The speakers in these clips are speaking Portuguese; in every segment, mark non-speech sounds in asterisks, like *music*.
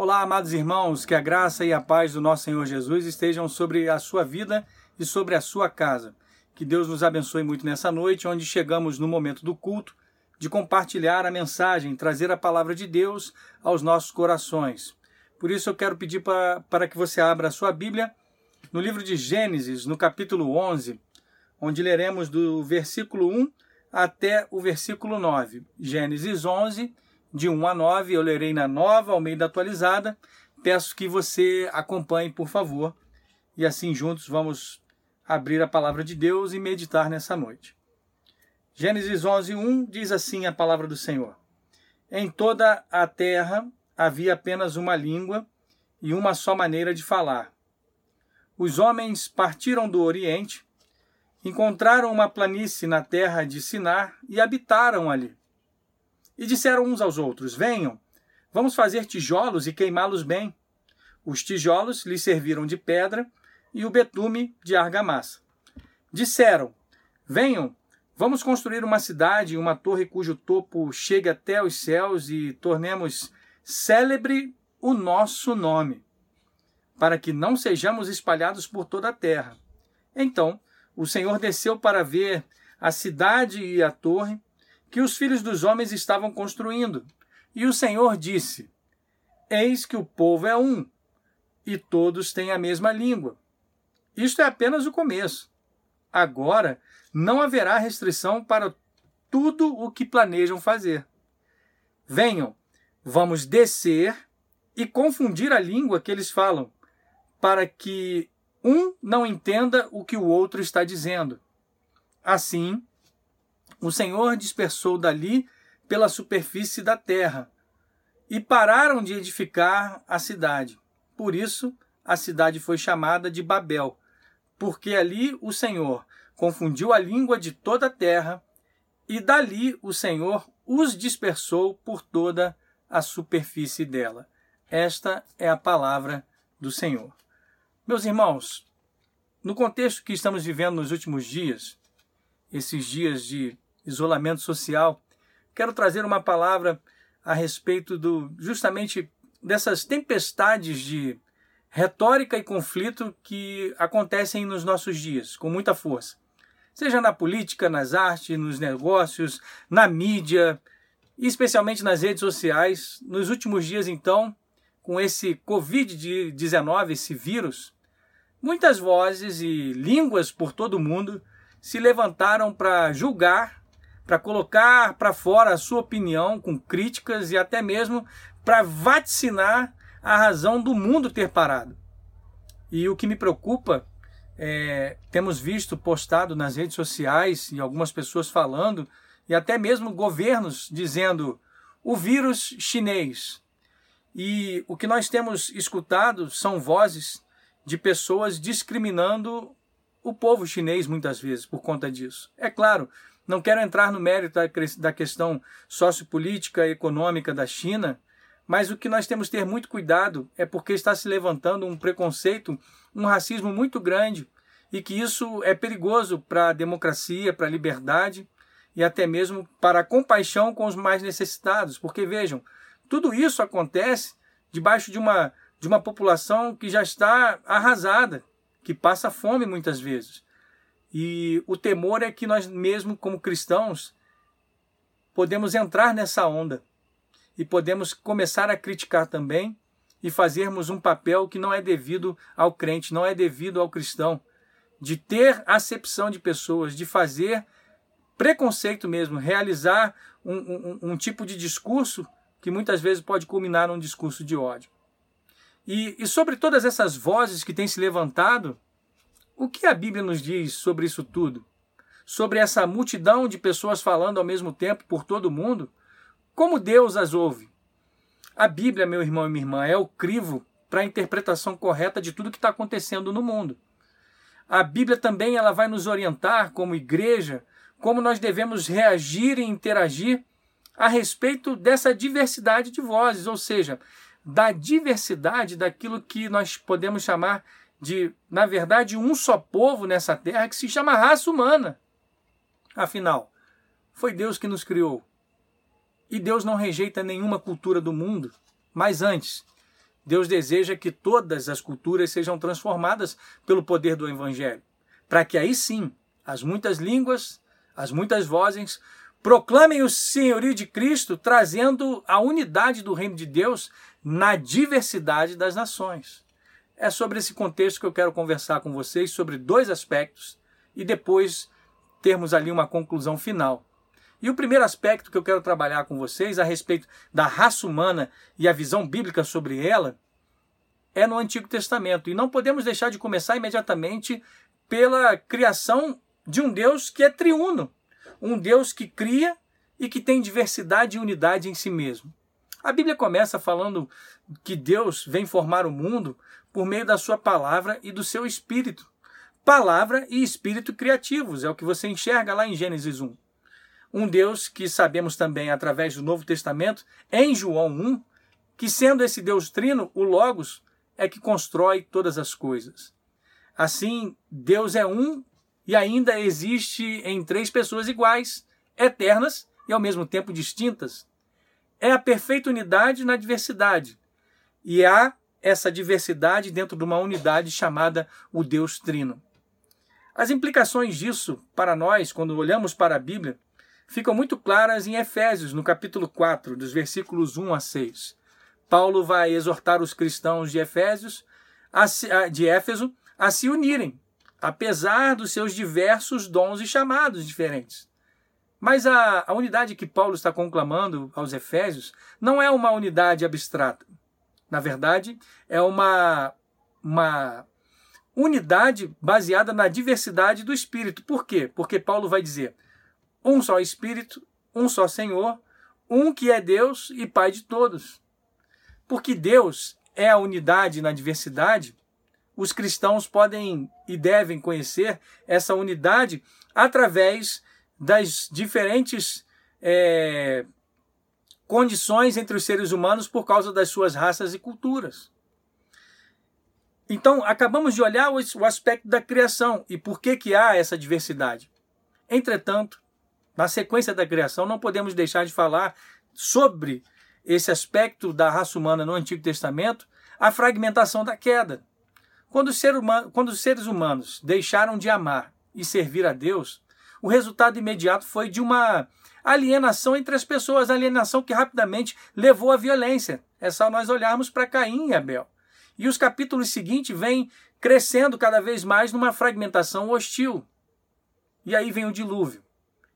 Olá, amados irmãos, que a graça e a paz do nosso Senhor Jesus estejam sobre a sua vida e sobre a sua casa. Que Deus nos abençoe muito nessa noite, onde chegamos no momento do culto, de compartilhar a mensagem, trazer a palavra de Deus aos nossos corações. Por isso eu quero pedir para, para que você abra a sua Bíblia no livro de Gênesis, no capítulo 11, onde leremos do versículo 1 até o versículo 9. Gênesis 11, de 1 a 9, eu lerei na nova Almeida atualizada. Peço que você acompanhe, por favor, e assim juntos vamos abrir a palavra de Deus e meditar nessa noite. Gênesis 11, 1 diz assim a palavra do Senhor: Em toda a terra havia apenas uma língua e uma só maneira de falar. Os homens partiram do Oriente, encontraram uma planície na terra de Sinar e habitaram ali. E disseram uns aos outros: Venham, vamos fazer tijolos e queimá-los bem. Os tijolos lhes serviram de pedra e o betume de argamassa. Disseram: Venham, vamos construir uma cidade e uma torre cujo topo chegue até os céus e tornemos célebre o nosso nome, para que não sejamos espalhados por toda a terra. Então o Senhor desceu para ver a cidade e a torre que os filhos dos homens estavam construindo. E o Senhor disse: Eis que o povo é um, e todos têm a mesma língua. Isto é apenas o começo. Agora não haverá restrição para tudo o que planejam fazer. Venham, vamos descer e confundir a língua que eles falam, para que um não entenda o que o outro está dizendo. Assim, o Senhor dispersou dali pela superfície da terra e pararam de edificar a cidade. Por isso, a cidade foi chamada de Babel, porque ali o Senhor confundiu a língua de toda a terra e dali o Senhor os dispersou por toda a superfície dela. Esta é a palavra do Senhor. Meus irmãos, no contexto que estamos vivendo nos últimos dias, esses dias de isolamento social, quero trazer uma palavra a respeito do justamente dessas tempestades de retórica e conflito que acontecem nos nossos dias com muita força. Seja na política, nas artes, nos negócios, na mídia, especialmente nas redes sociais. Nos últimos dias, então, com esse Covid-19, esse vírus, muitas vozes e línguas por todo o mundo se levantaram para julgar para colocar para fora a sua opinião com críticas e até mesmo para vaticinar a razão do mundo ter parado. E o que me preocupa é, temos visto postado nas redes sociais e algumas pessoas falando, e até mesmo governos dizendo o vírus chinês. E o que nós temos escutado são vozes de pessoas discriminando o povo chinês muitas vezes por conta disso. É claro, não quero entrar no mérito da questão sociopolítica e econômica da China, mas o que nós temos que ter muito cuidado é porque está se levantando um preconceito, um racismo muito grande e que isso é perigoso para a democracia, para a liberdade e até mesmo para a compaixão com os mais necessitados. Porque vejam, tudo isso acontece debaixo de uma, de uma população que já está arrasada, que passa fome muitas vezes. E o temor é que nós mesmo como cristãos podemos entrar nessa onda e podemos começar a criticar também e fazermos um papel que não é devido ao crente, não é devido ao cristão, de ter acepção de pessoas, de fazer preconceito mesmo, realizar um, um, um tipo de discurso que muitas vezes pode culminar num discurso de ódio. E, e sobre todas essas vozes que têm se levantado, o que a Bíblia nos diz sobre isso tudo? Sobre essa multidão de pessoas falando ao mesmo tempo por todo o mundo? Como Deus as ouve? A Bíblia, meu irmão e minha irmã, é o crivo para a interpretação correta de tudo que está acontecendo no mundo. A Bíblia também ela vai nos orientar como igreja como nós devemos reagir e interagir a respeito dessa diversidade de vozes, ou seja, da diversidade daquilo que nós podemos chamar de, na verdade, um só povo nessa terra que se chama raça humana. Afinal, foi Deus que nos criou. E Deus não rejeita nenhuma cultura do mundo, mas antes, Deus deseja que todas as culturas sejam transformadas pelo poder do Evangelho, para que aí sim as muitas línguas, as muitas vozes proclamem o senhorio de Cristo, trazendo a unidade do reino de Deus na diversidade das nações. É sobre esse contexto que eu quero conversar com vocês sobre dois aspectos e depois termos ali uma conclusão final. E o primeiro aspecto que eu quero trabalhar com vocês a respeito da raça humana e a visão bíblica sobre ela é no Antigo Testamento. E não podemos deixar de começar imediatamente pela criação de um Deus que é triuno, um Deus que cria e que tem diversidade e unidade em si mesmo. A Bíblia começa falando que Deus vem formar o mundo por meio da sua palavra e do seu espírito. Palavra e espírito criativos, é o que você enxerga lá em Gênesis 1 um Deus que sabemos também através do Novo Testamento, em João 1, que sendo esse Deus trino, o Logos, é que constrói todas as coisas. Assim, Deus é um e ainda existe em três pessoas iguais, eternas e ao mesmo tempo distintas. É a perfeita unidade na diversidade. E há essa diversidade dentro de uma unidade chamada o Deus Trino. As implicações disso para nós, quando olhamos para a Bíblia, ficam muito claras em Efésios, no capítulo 4, dos versículos 1 a 6. Paulo vai exortar os cristãos de Efésios, de Éfeso, a se unirem, apesar dos seus diversos dons e chamados diferentes. Mas a, a unidade que Paulo está conclamando aos Efésios não é uma unidade abstrata. Na verdade, é uma, uma unidade baseada na diversidade do Espírito. Por quê? Porque Paulo vai dizer: um só Espírito, um só Senhor, um que é Deus e Pai de todos. Porque Deus é a unidade na diversidade, os cristãos podem e devem conhecer essa unidade através das diferentes é, condições entre os seres humanos por causa das suas raças e culturas. Então, acabamos de olhar o aspecto da criação e por que, que há essa diversidade. Entretanto, na sequência da criação, não podemos deixar de falar sobre esse aspecto da raça humana no Antigo Testamento, a fragmentação da queda. Quando, ser humano, quando os seres humanos deixaram de amar e servir a Deus, o resultado imediato foi de uma alienação entre as pessoas, alienação que rapidamente levou à violência. É só nós olharmos para Caim e Abel. E os capítulos seguintes vêm crescendo cada vez mais numa fragmentação hostil. E aí vem o dilúvio.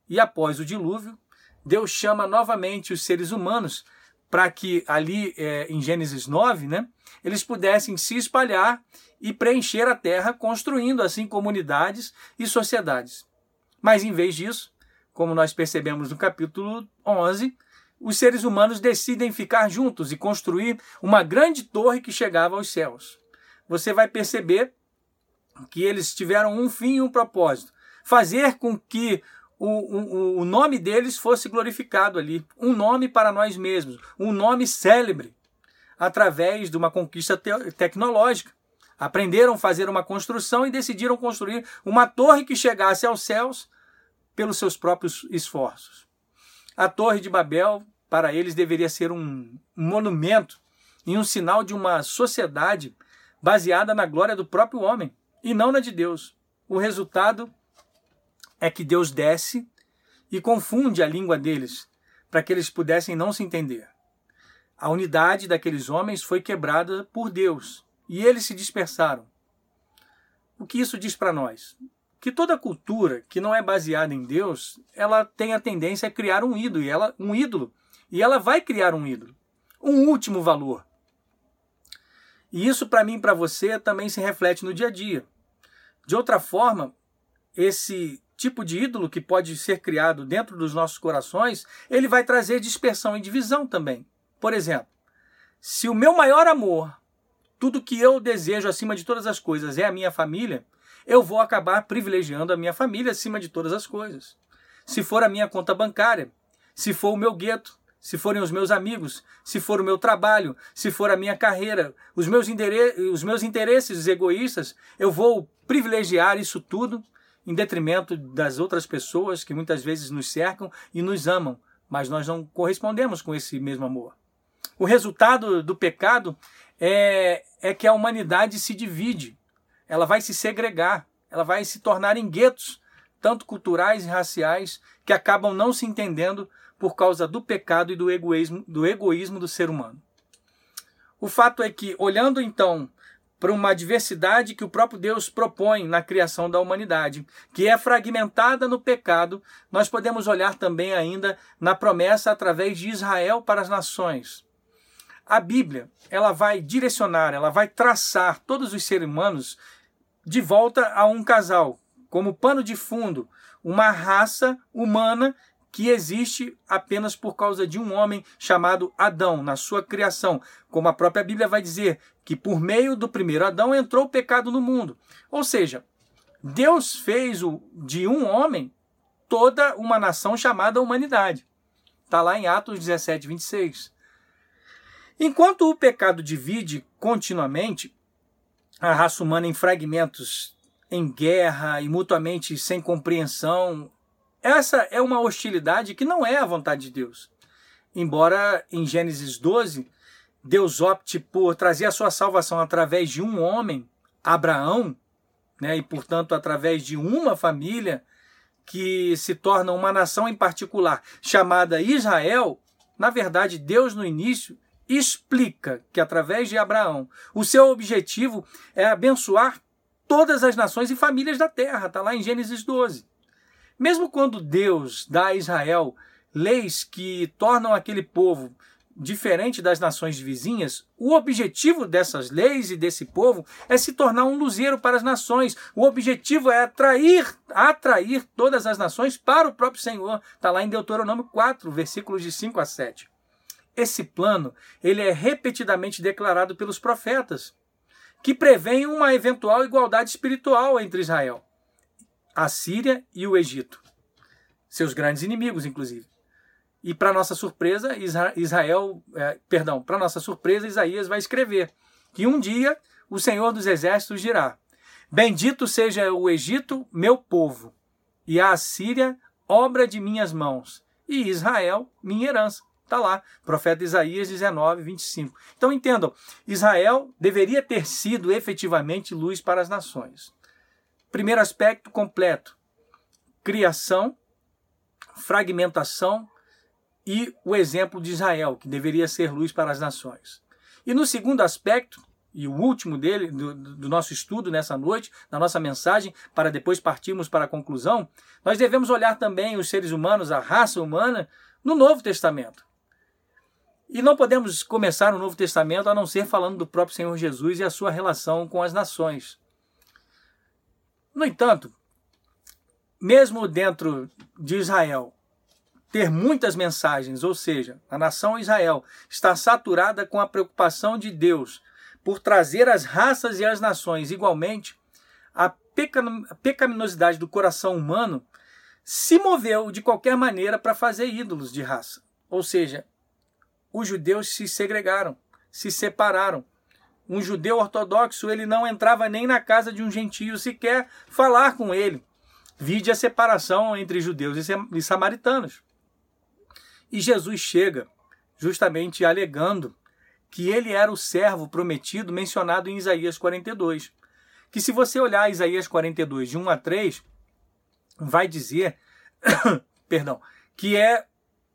E após o dilúvio, Deus chama novamente os seres humanos para que ali é, em Gênesis 9, né, eles pudessem se espalhar e preencher a terra, construindo assim comunidades e sociedades. Mas em vez disso, como nós percebemos no capítulo 11, os seres humanos decidem ficar juntos e construir uma grande torre que chegava aos céus. Você vai perceber que eles tiveram um fim e um propósito: fazer com que o, o, o nome deles fosse glorificado ali. Um nome para nós mesmos, um nome célebre, através de uma conquista te tecnológica. Aprenderam a fazer uma construção e decidiram construir uma torre que chegasse aos céus pelos seus próprios esforços. A Torre de Babel, para eles, deveria ser um monumento e um sinal de uma sociedade baseada na glória do próprio homem e não na de Deus. O resultado é que Deus desce e confunde a língua deles, para que eles pudessem não se entender. A unidade daqueles homens foi quebrada por Deus e eles se dispersaram. O que isso diz para nós? Que toda cultura que não é baseada em Deus, ela tem a tendência a criar um ídolo, e ela, um ídolo, e ela vai criar um ídolo, um último valor. E isso para mim e para você também se reflete no dia a dia. De outra forma, esse tipo de ídolo que pode ser criado dentro dos nossos corações, ele vai trazer dispersão e divisão também. Por exemplo, se o meu maior amor, tudo que eu desejo acima de todas as coisas é a minha família, eu vou acabar privilegiando a minha família acima de todas as coisas. Se for a minha conta bancária, se for o meu gueto, se forem os meus amigos, se for o meu trabalho, se for a minha carreira, os meus, os meus interesses egoístas, eu vou privilegiar isso tudo em detrimento das outras pessoas que muitas vezes nos cercam e nos amam, mas nós não correspondemos com esse mesmo amor. O resultado do pecado é, é que a humanidade se divide, ela vai se segregar, ela vai se tornar em guetos, tanto culturais e raciais, que acabam não se entendendo por causa do pecado e do egoísmo do, egoísmo do ser humano. O fato é que, olhando então para uma diversidade que o próprio Deus propõe na criação da humanidade, que é fragmentada no pecado, nós podemos olhar também ainda na promessa através de Israel para as nações. A Bíblia, ela vai direcionar, ela vai traçar todos os seres humanos de volta a um casal, como pano de fundo, uma raça humana que existe apenas por causa de um homem chamado Adão, na sua criação. Como a própria Bíblia vai dizer, que por meio do primeiro Adão entrou o pecado no mundo. Ou seja, Deus fez o, de um homem toda uma nação chamada humanidade. Está lá em Atos 17, 26. Enquanto o pecado divide continuamente a raça humana em fragmentos, em guerra e mutuamente sem compreensão, essa é uma hostilidade que não é a vontade de Deus. Embora em Gênesis 12 Deus opte por trazer a sua salvação através de um homem, Abraão, né, e portanto através de uma família que se torna uma nação em particular, chamada Israel, na verdade Deus no início explica que através de Abraão, o seu objetivo é abençoar todas as nações e famílias da terra, está lá em Gênesis 12. Mesmo quando Deus dá a Israel leis que tornam aquele povo diferente das nações vizinhas, o objetivo dessas leis e desse povo é se tornar um luzeiro para as nações. O objetivo é atrair, atrair todas as nações para o próprio Senhor. Está lá em Deuteronômio 4, versículos de 5 a 7. Esse plano, ele é repetidamente declarado pelos profetas, que prevêem uma eventual igualdade espiritual entre Israel a Síria e o Egito. Seus grandes inimigos, inclusive. E para nossa surpresa, Israel, é, perdão, para nossa surpresa, Isaías vai escrever que um dia o Senhor dos Exércitos dirá: Bendito seja o Egito, meu povo, e a Assíria, obra de minhas mãos, e Israel, minha herança. Está lá, profeta Isaías 19, 25. Então entendam, Israel deveria ter sido efetivamente luz para as nações. Primeiro aspecto completo: criação, fragmentação e o exemplo de Israel, que deveria ser luz para as nações. E no segundo aspecto, e o último dele, do, do, nosso estudo nessa noite, da nossa mensagem, para depois partirmos para a conclusão, nós devemos olhar também os seres humanos, a raça humana, no Novo Testamento. E não podemos começar o Novo Testamento a não ser falando do próprio Senhor Jesus e a sua relação com as nações. No entanto, mesmo dentro de Israel, ter muitas mensagens, ou seja, a nação Israel está saturada com a preocupação de Deus por trazer as raças e as nações igualmente, a pecaminosidade do coração humano se moveu de qualquer maneira para fazer ídolos de raça. Ou seja, os judeus se segregaram, se separaram, um judeu ortodoxo, ele não entrava nem na casa de um gentio sequer falar com ele. Vide a separação entre judeus e samaritanos. E Jesus chega justamente alegando que ele era o servo prometido mencionado em Isaías 42. Que se você olhar Isaías 42, de 1 a 3, vai dizer, *coughs* perdão, que é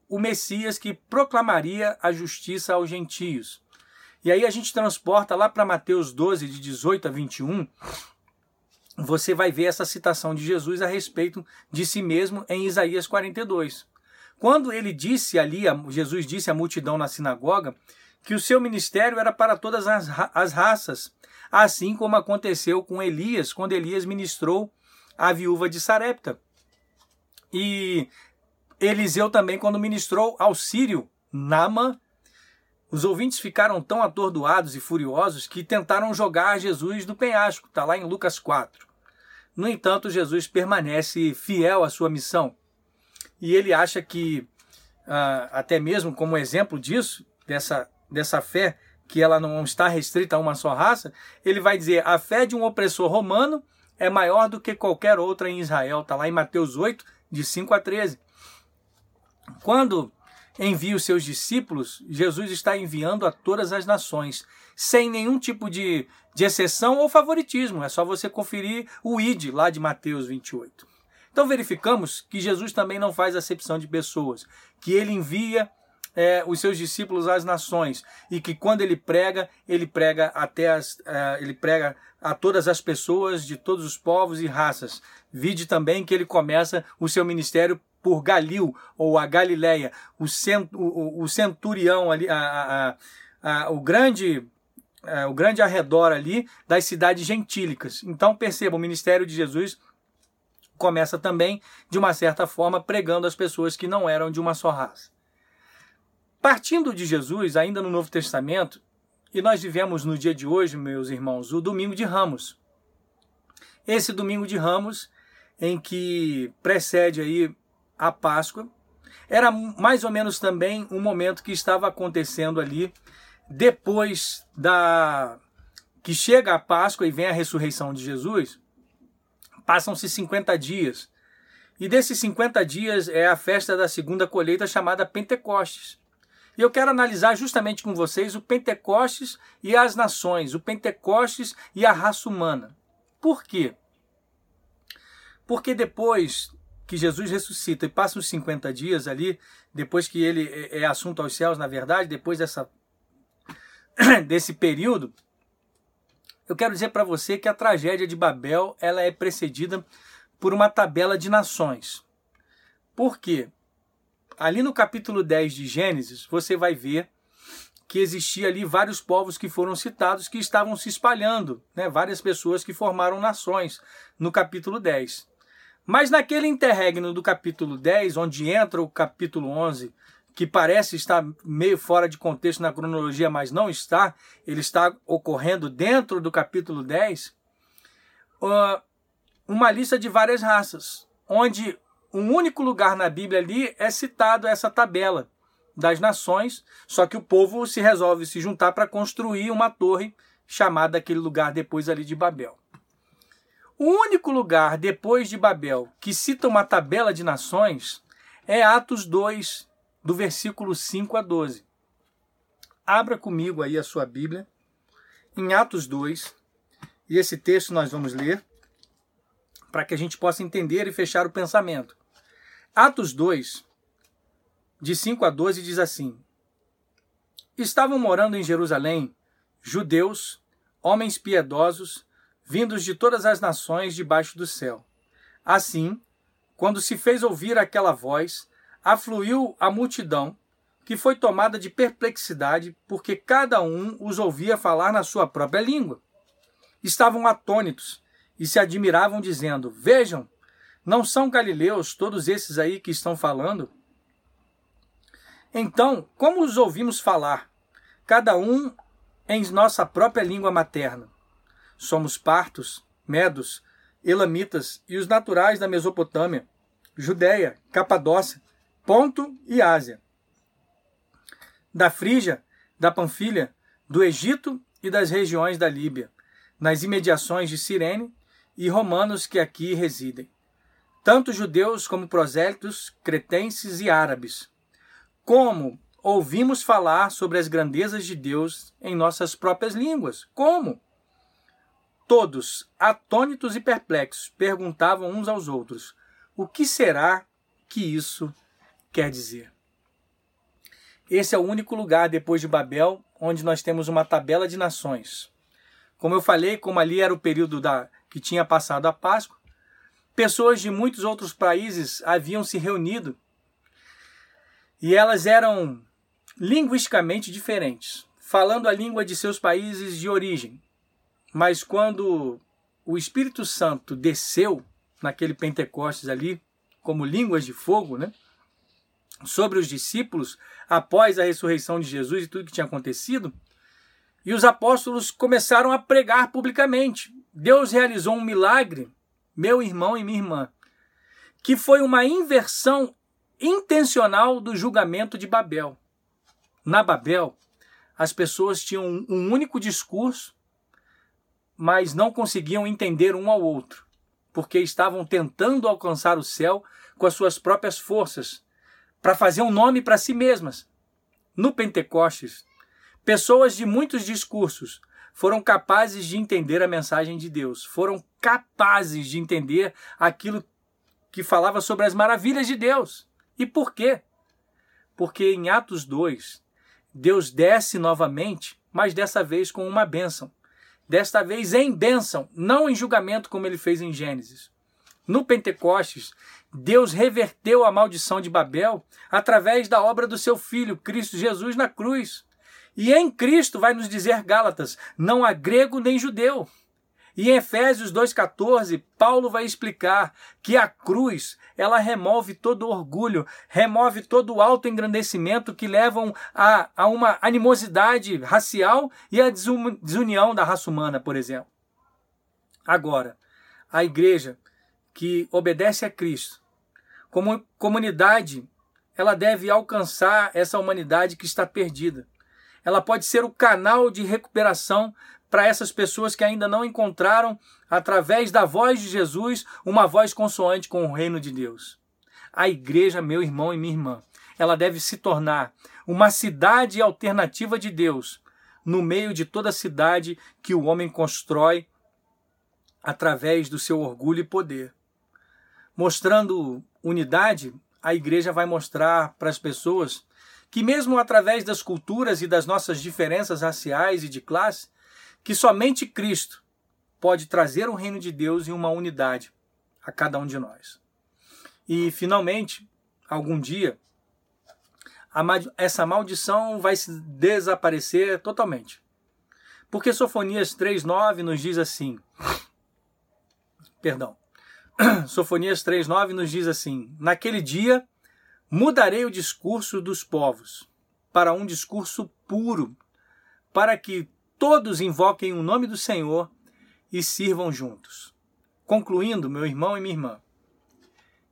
o Messias que proclamaria a justiça aos gentios. E aí a gente transporta lá para Mateus 12, de 18 a 21, você vai ver essa citação de Jesus a respeito de si mesmo em Isaías 42. Quando ele disse ali, Jesus disse à multidão na sinagoga, que o seu ministério era para todas as, as raças, assim como aconteceu com Elias, quando Elias ministrou à viúva de Sarepta. E Eliseu também, quando ministrou ao sírio Nama, os ouvintes ficaram tão atordoados e furiosos que tentaram jogar Jesus do penhasco, está lá em Lucas 4. No entanto, Jesus permanece fiel à sua missão. E ele acha que, ah, até mesmo como exemplo disso, dessa, dessa fé, que ela não está restrita a uma só raça, ele vai dizer: a fé de um opressor romano é maior do que qualquer outra em Israel. Está lá em Mateus 8, de 5 a 13. Quando envia os seus discípulos, Jesus está enviando a todas as nações, sem nenhum tipo de, de exceção ou favoritismo. É só você conferir o ID lá de Mateus 28. Então verificamos que Jesus também não faz acepção de pessoas, que ele envia é, os seus discípulos às nações e que quando ele prega, ele prega até as, é, ele prega a todas as pessoas de todos os povos e raças. Vide também que ele começa o seu ministério por Galil ou a Galileia, o, cent, o, o centurião ali, a, a, a, o grande é, o grande arredor ali das cidades gentílicas. Então perceba, o ministério de Jesus começa também, de uma certa forma, pregando às pessoas que não eram de uma só raça. Partindo de Jesus, ainda no Novo Testamento, e nós vivemos no dia de hoje, meus irmãos, o domingo de Ramos. Esse domingo de Ramos, em que precede aí a Páscoa, era mais ou menos também um momento que estava acontecendo ali depois da que chega a Páscoa e vem a ressurreição de Jesus. Passam-se 50 dias. E desses 50 dias é a festa da segunda colheita chamada Pentecostes. E eu quero analisar justamente com vocês o Pentecostes e as nações, o Pentecostes e a raça humana. Por quê? Porque depois que Jesus ressuscita e passa os 50 dias ali, depois que ele é, é assunto aos céus, na verdade, depois dessa, *coughs* desse período, eu quero dizer para você que a tragédia de Babel ela é precedida por uma tabela de nações. Por quê? ali no capítulo 10 de Gênesis, você vai ver que existia ali vários povos que foram citados que estavam se espalhando, né? várias pessoas que formaram nações no capítulo 10. Mas naquele interregno do capítulo 10, onde entra o capítulo 11, que parece estar meio fora de contexto na cronologia, mas não está, ele está ocorrendo dentro do capítulo 10, uma lista de várias raças, onde um único lugar na Bíblia ali é citado essa tabela das nações, só que o povo se resolve se juntar para construir uma torre chamada aquele lugar depois ali de Babel. O único lugar depois de Babel que cita uma tabela de nações é Atos 2, do versículo 5 a 12. Abra comigo aí a sua Bíblia, em Atos 2, e esse texto nós vamos ler para que a gente possa entender e fechar o pensamento. Atos 2, de 5 a 12, diz assim: Estavam morando em Jerusalém judeus, homens piedosos, vindos de todas as nações debaixo do céu. Assim, quando se fez ouvir aquela voz, afluiu a multidão, que foi tomada de perplexidade, porque cada um os ouvia falar na sua própria língua. Estavam atônitos e se admiravam, dizendo: Vejam, não são galileus todos esses aí que estão falando? Então, como os ouvimos falar, cada um em nossa própria língua materna? Somos partos, medos, elamitas e os naturais da Mesopotâmia, Judéia, Capadócia, Ponto e Ásia. Da Frígia, da Panfilha, do Egito e das regiões da Líbia, nas imediações de Cirene e romanos que aqui residem, tanto judeus como prosélitos, cretenses e árabes. Como ouvimos falar sobre as grandezas de Deus em nossas próprias línguas? Como? Todos, atônitos e perplexos, perguntavam uns aos outros: o que será que isso quer dizer? Esse é o único lugar depois de Babel onde nós temos uma tabela de nações. Como eu falei, como ali era o período da que tinha passado a Páscoa, pessoas de muitos outros países haviam se reunido e elas eram linguisticamente diferentes, falando a língua de seus países de origem. Mas quando o Espírito Santo desceu naquele Pentecostes ali, como línguas de fogo, né? Sobre os discípulos, após a ressurreição de Jesus e tudo que tinha acontecido, e os apóstolos começaram a pregar publicamente. Deus realizou um milagre, meu irmão e minha irmã, que foi uma inversão intencional do julgamento de Babel. Na Babel, as pessoas tinham um único discurso, mas não conseguiam entender um ao outro, porque estavam tentando alcançar o céu com as suas próprias forças, para fazer um nome para si mesmas. No Pentecostes, pessoas de muitos discursos foram capazes de entender a mensagem de Deus, foram capazes de entender aquilo que falava sobre as maravilhas de Deus. E por quê? Porque em Atos 2, Deus desce novamente, mas dessa vez com uma bênção. Desta vez em bênção, não em julgamento como ele fez em Gênesis. No Pentecostes, Deus reverteu a maldição de Babel através da obra do seu Filho, Cristo Jesus, na cruz. E em Cristo, vai nos dizer Gálatas, não há grego nem judeu. E em Efésios 2,14, Paulo vai explicar que a cruz, ela remove todo orgulho, remove todo o autoengrandecimento que levam a, a uma animosidade racial e a desunião da raça humana, por exemplo. Agora, a igreja que obedece a Cristo, como comunidade, ela deve alcançar essa humanidade que está perdida. Ela pode ser o canal de recuperação para essas pessoas que ainda não encontraram, através da voz de Jesus, uma voz consoante com o reino de Deus. A igreja, meu irmão e minha irmã, ela deve se tornar uma cidade alternativa de Deus, no meio de toda a cidade que o homem constrói através do seu orgulho e poder. Mostrando unidade, a igreja vai mostrar para as pessoas que, mesmo através das culturas e das nossas diferenças raciais e de classe, que somente Cristo pode trazer o reino de Deus em uma unidade a cada um de nós. E, finalmente, algum dia, essa maldição vai se desaparecer totalmente. Porque Sofonias 3,9 nos diz assim: *clears throat* perdão. *clears throat* Sofonias 3,9 nos diz assim: Naquele dia mudarei o discurso dos povos para um discurso puro, para que todos invoquem o nome do Senhor e sirvam juntos. Concluindo, meu irmão e minha irmã,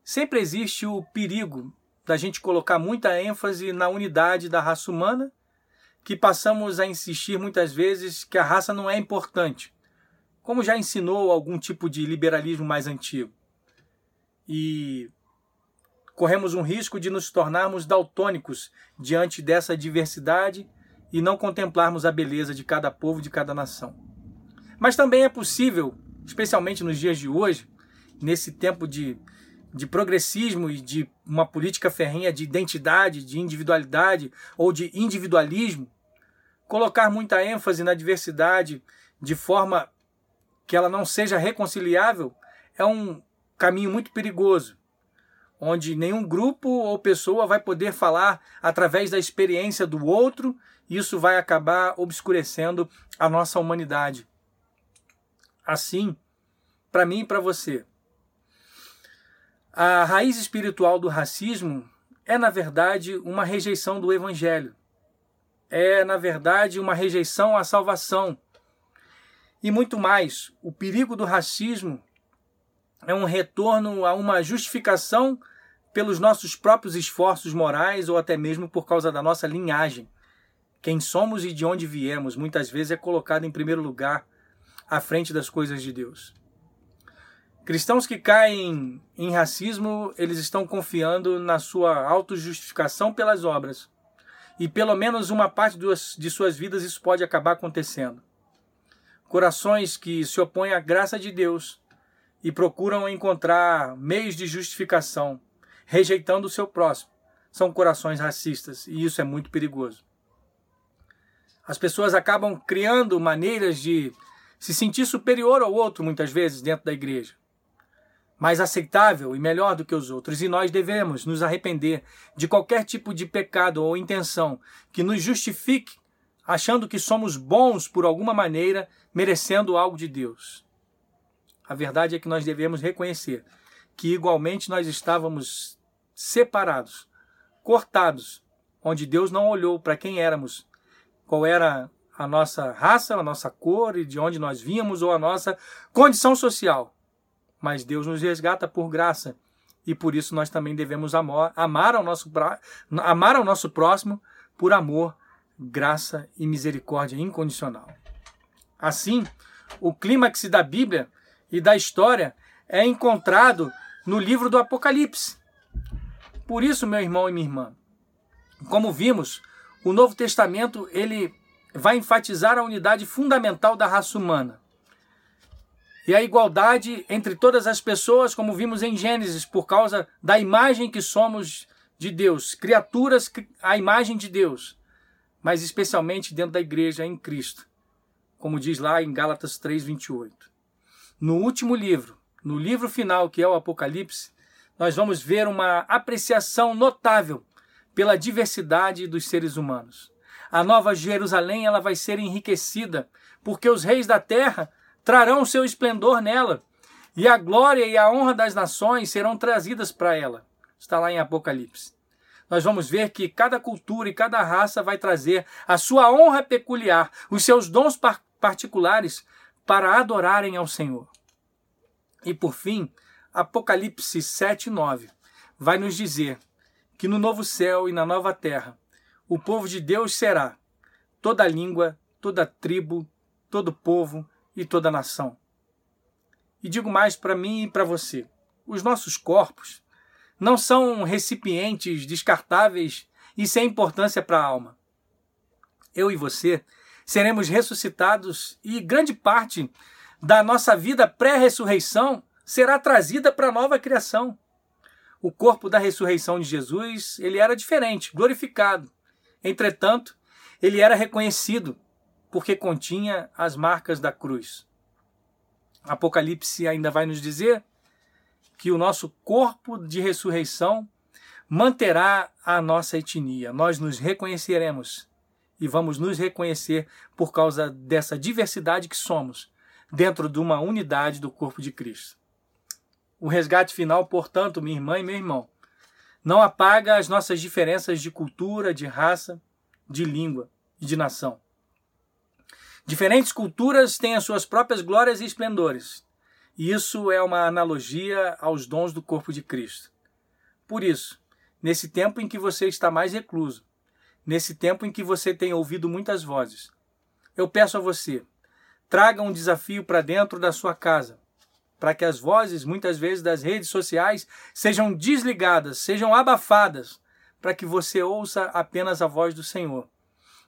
sempre existe o perigo da gente colocar muita ênfase na unidade da raça humana, que passamos a insistir muitas vezes que a raça não é importante, como já ensinou algum tipo de liberalismo mais antigo. E corremos um risco de nos tornarmos daltônicos diante dessa diversidade e não contemplarmos a beleza de cada povo, de cada nação. Mas também é possível, especialmente nos dias de hoje, nesse tempo de, de progressismo e de uma política ferrenha de identidade, de individualidade ou de individualismo, colocar muita ênfase na diversidade de forma que ela não seja reconciliável é um caminho muito perigoso onde nenhum grupo ou pessoa vai poder falar através da experiência do outro, isso vai acabar obscurecendo a nossa humanidade. Assim, para mim e para você, a raiz espiritual do racismo é, na verdade, uma rejeição do evangelho. É, na verdade, uma rejeição à salvação. E muito mais, o perigo do racismo é um retorno a uma justificação pelos nossos próprios esforços morais ou até mesmo por causa da nossa linhagem. Quem somos e de onde viemos muitas vezes é colocado em primeiro lugar à frente das coisas de Deus. Cristãos que caem em racismo, eles estão confiando na sua autojustificação pelas obras. E pelo menos uma parte de suas vidas isso pode acabar acontecendo. Corações que se opõem à graça de Deus e procuram encontrar meios de justificação, rejeitando o seu próximo. São corações racistas e isso é muito perigoso. As pessoas acabam criando maneiras de se sentir superior ao outro, muitas vezes, dentro da igreja. Mais aceitável e melhor do que os outros. E nós devemos nos arrepender de qualquer tipo de pecado ou intenção que nos justifique achando que somos bons por alguma maneira, merecendo algo de Deus. A verdade é que nós devemos reconhecer que igualmente nós estávamos separados, cortados, onde Deus não olhou para quem éramos, qual era a nossa raça, a nossa cor e de onde nós vínhamos ou a nossa condição social. Mas Deus nos resgata por graça e por isso nós também devemos amar, amar, ao, nosso, amar ao nosso próximo por amor, graça e misericórdia incondicional. Assim, o clímax da Bíblia e da história é encontrado no livro do Apocalipse, Por isso, meu irmão e minha irmã, como vimos, o Novo Testamento ele vai enfatizar a unidade fundamental da raça humana e a igualdade entre todas as pessoas, como vimos em Gênesis, por causa da imagem que somos de Deus, criaturas à imagem de Deus, mas especialmente dentro da igreja em Cristo, como diz lá em Gálatas 3:28. No último livro, no livro final, que é o Apocalipse, nós vamos ver uma apreciação notável pela diversidade dos seres humanos. A nova Jerusalém ela vai ser enriquecida porque os reis da terra trarão seu esplendor nela, e a glória e a honra das nações serão trazidas para ela. Está lá em Apocalipse. Nós vamos ver que cada cultura e cada raça vai trazer a sua honra peculiar, os seus dons particulares para adorarem ao Senhor. E por fim, Apocalipse 7 e 9 vai nos dizer que no novo céu e na nova terra o povo de Deus será toda língua, toda tribo, todo povo, e toda nação. E digo mais para mim e para você: os nossos corpos não são recipientes descartáveis e sem importância para a alma. Eu e você seremos ressuscitados e grande parte da nossa vida pré-ressurreição será trazida para a nova criação. O corpo da ressurreição de Jesus, ele era diferente, glorificado. Entretanto, ele era reconhecido porque continha as marcas da cruz. Apocalipse ainda vai nos dizer que o nosso corpo de ressurreição manterá a nossa etnia. Nós nos reconheceremos e vamos nos reconhecer por causa dessa diversidade que somos dentro de uma unidade do corpo de Cristo. O resgate final, portanto, minha irmã e meu irmão, não apaga as nossas diferenças de cultura, de raça, de língua e de nação. Diferentes culturas têm as suas próprias glórias e esplendores. E isso é uma analogia aos dons do corpo de Cristo. Por isso, nesse tempo em que você está mais recluso, nesse tempo em que você tem ouvido muitas vozes, eu peço a você, traga um desafio para dentro da sua casa, para que as vozes, muitas vezes das redes sociais, sejam desligadas, sejam abafadas, para que você ouça apenas a voz do Senhor,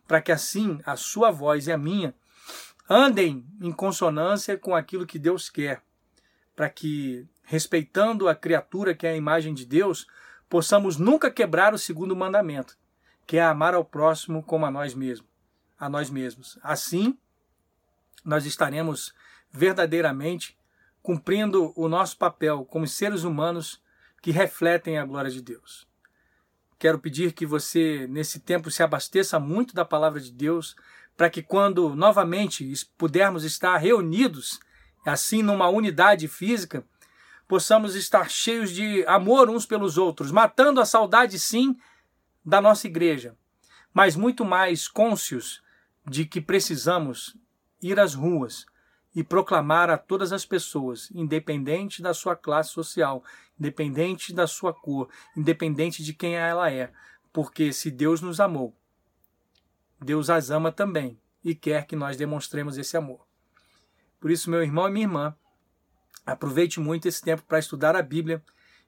para que assim a sua voz e a minha andem em consonância com aquilo que Deus quer, para que, respeitando a criatura que é a imagem de Deus, possamos nunca quebrar o segundo mandamento, que é amar ao próximo como a nós mesmos, a nós mesmos. Assim, nós estaremos verdadeiramente cumprindo o nosso papel como seres humanos que refletem a glória de Deus. Quero pedir que você, nesse tempo, se abasteça muito da palavra de Deus, para que quando novamente pudermos estar reunidos, assim numa unidade física, possamos estar cheios de amor uns pelos outros, matando a saudade, sim, da nossa igreja, mas muito mais cônscios de que precisamos ir às ruas e proclamar a todas as pessoas, independente da sua classe social, independente da sua cor, independente de quem ela é, porque se Deus nos amou, Deus as ama também e quer que nós demonstremos esse amor. Por isso, meu irmão e minha irmã, aproveite muito esse tempo para estudar a Bíblia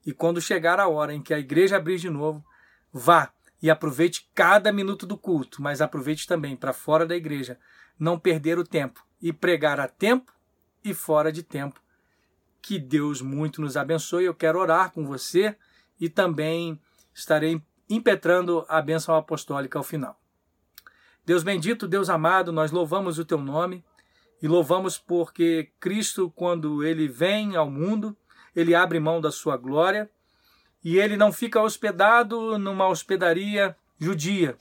e quando chegar a hora em que a igreja abrir de novo, vá e aproveite cada minuto do culto, mas aproveite também para fora da igreja, não perder o tempo e pregar a tempo e fora de tempo. Que Deus muito nos abençoe. Eu quero orar com você e também estarei impetrando a bênção apostólica ao final. Deus bendito, Deus amado, nós louvamos o teu nome e louvamos porque Cristo, quando ele vem ao mundo, ele abre mão da sua glória e ele não fica hospedado numa hospedaria judia,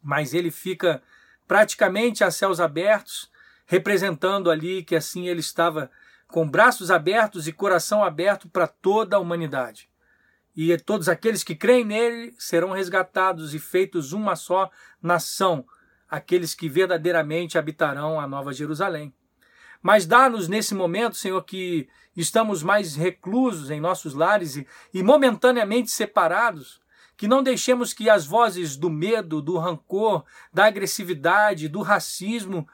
mas ele fica praticamente a céus abertos, representando ali que assim ele estava com braços abertos e coração aberto para toda a humanidade e todos aqueles que creem nele serão resgatados e feitos uma só nação, aqueles que verdadeiramente habitarão a Nova Jerusalém. Mas dá-nos nesse momento, Senhor, que estamos mais reclusos em nossos lares e, e momentaneamente separados, que não deixemos que as vozes do medo, do rancor, da agressividade, do racismo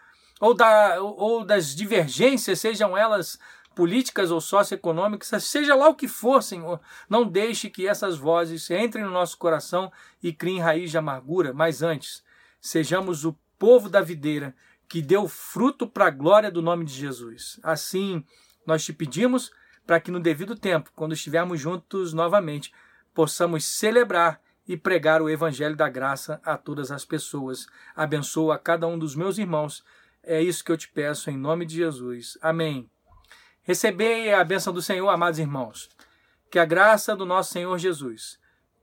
ou, da, ou das divergências, sejam elas políticas ou socioeconômicas, seja lá o que for, Senhor, não deixe que essas vozes entrem no nosso coração e criem raiz de amargura, mas antes, sejamos o povo da videira que deu fruto para a glória do nome de Jesus. Assim, nós te pedimos para que no devido tempo, quando estivermos juntos novamente, possamos celebrar e pregar o evangelho da graça a todas as pessoas. Abençoa cada um dos meus irmãos. É isso que eu te peço em nome de Jesus. Amém. Recebei a bênção do Senhor, amados irmãos. Que a graça do nosso Senhor Jesus,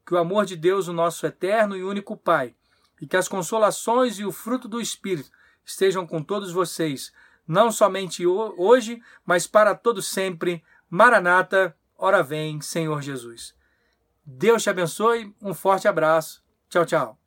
que o amor de Deus, o nosso eterno e único Pai, e que as consolações e o fruto do Espírito estejam com todos vocês, não somente hoje, mas para todo sempre. Maranata, ora vem, Senhor Jesus. Deus te abençoe, um forte abraço. Tchau, tchau.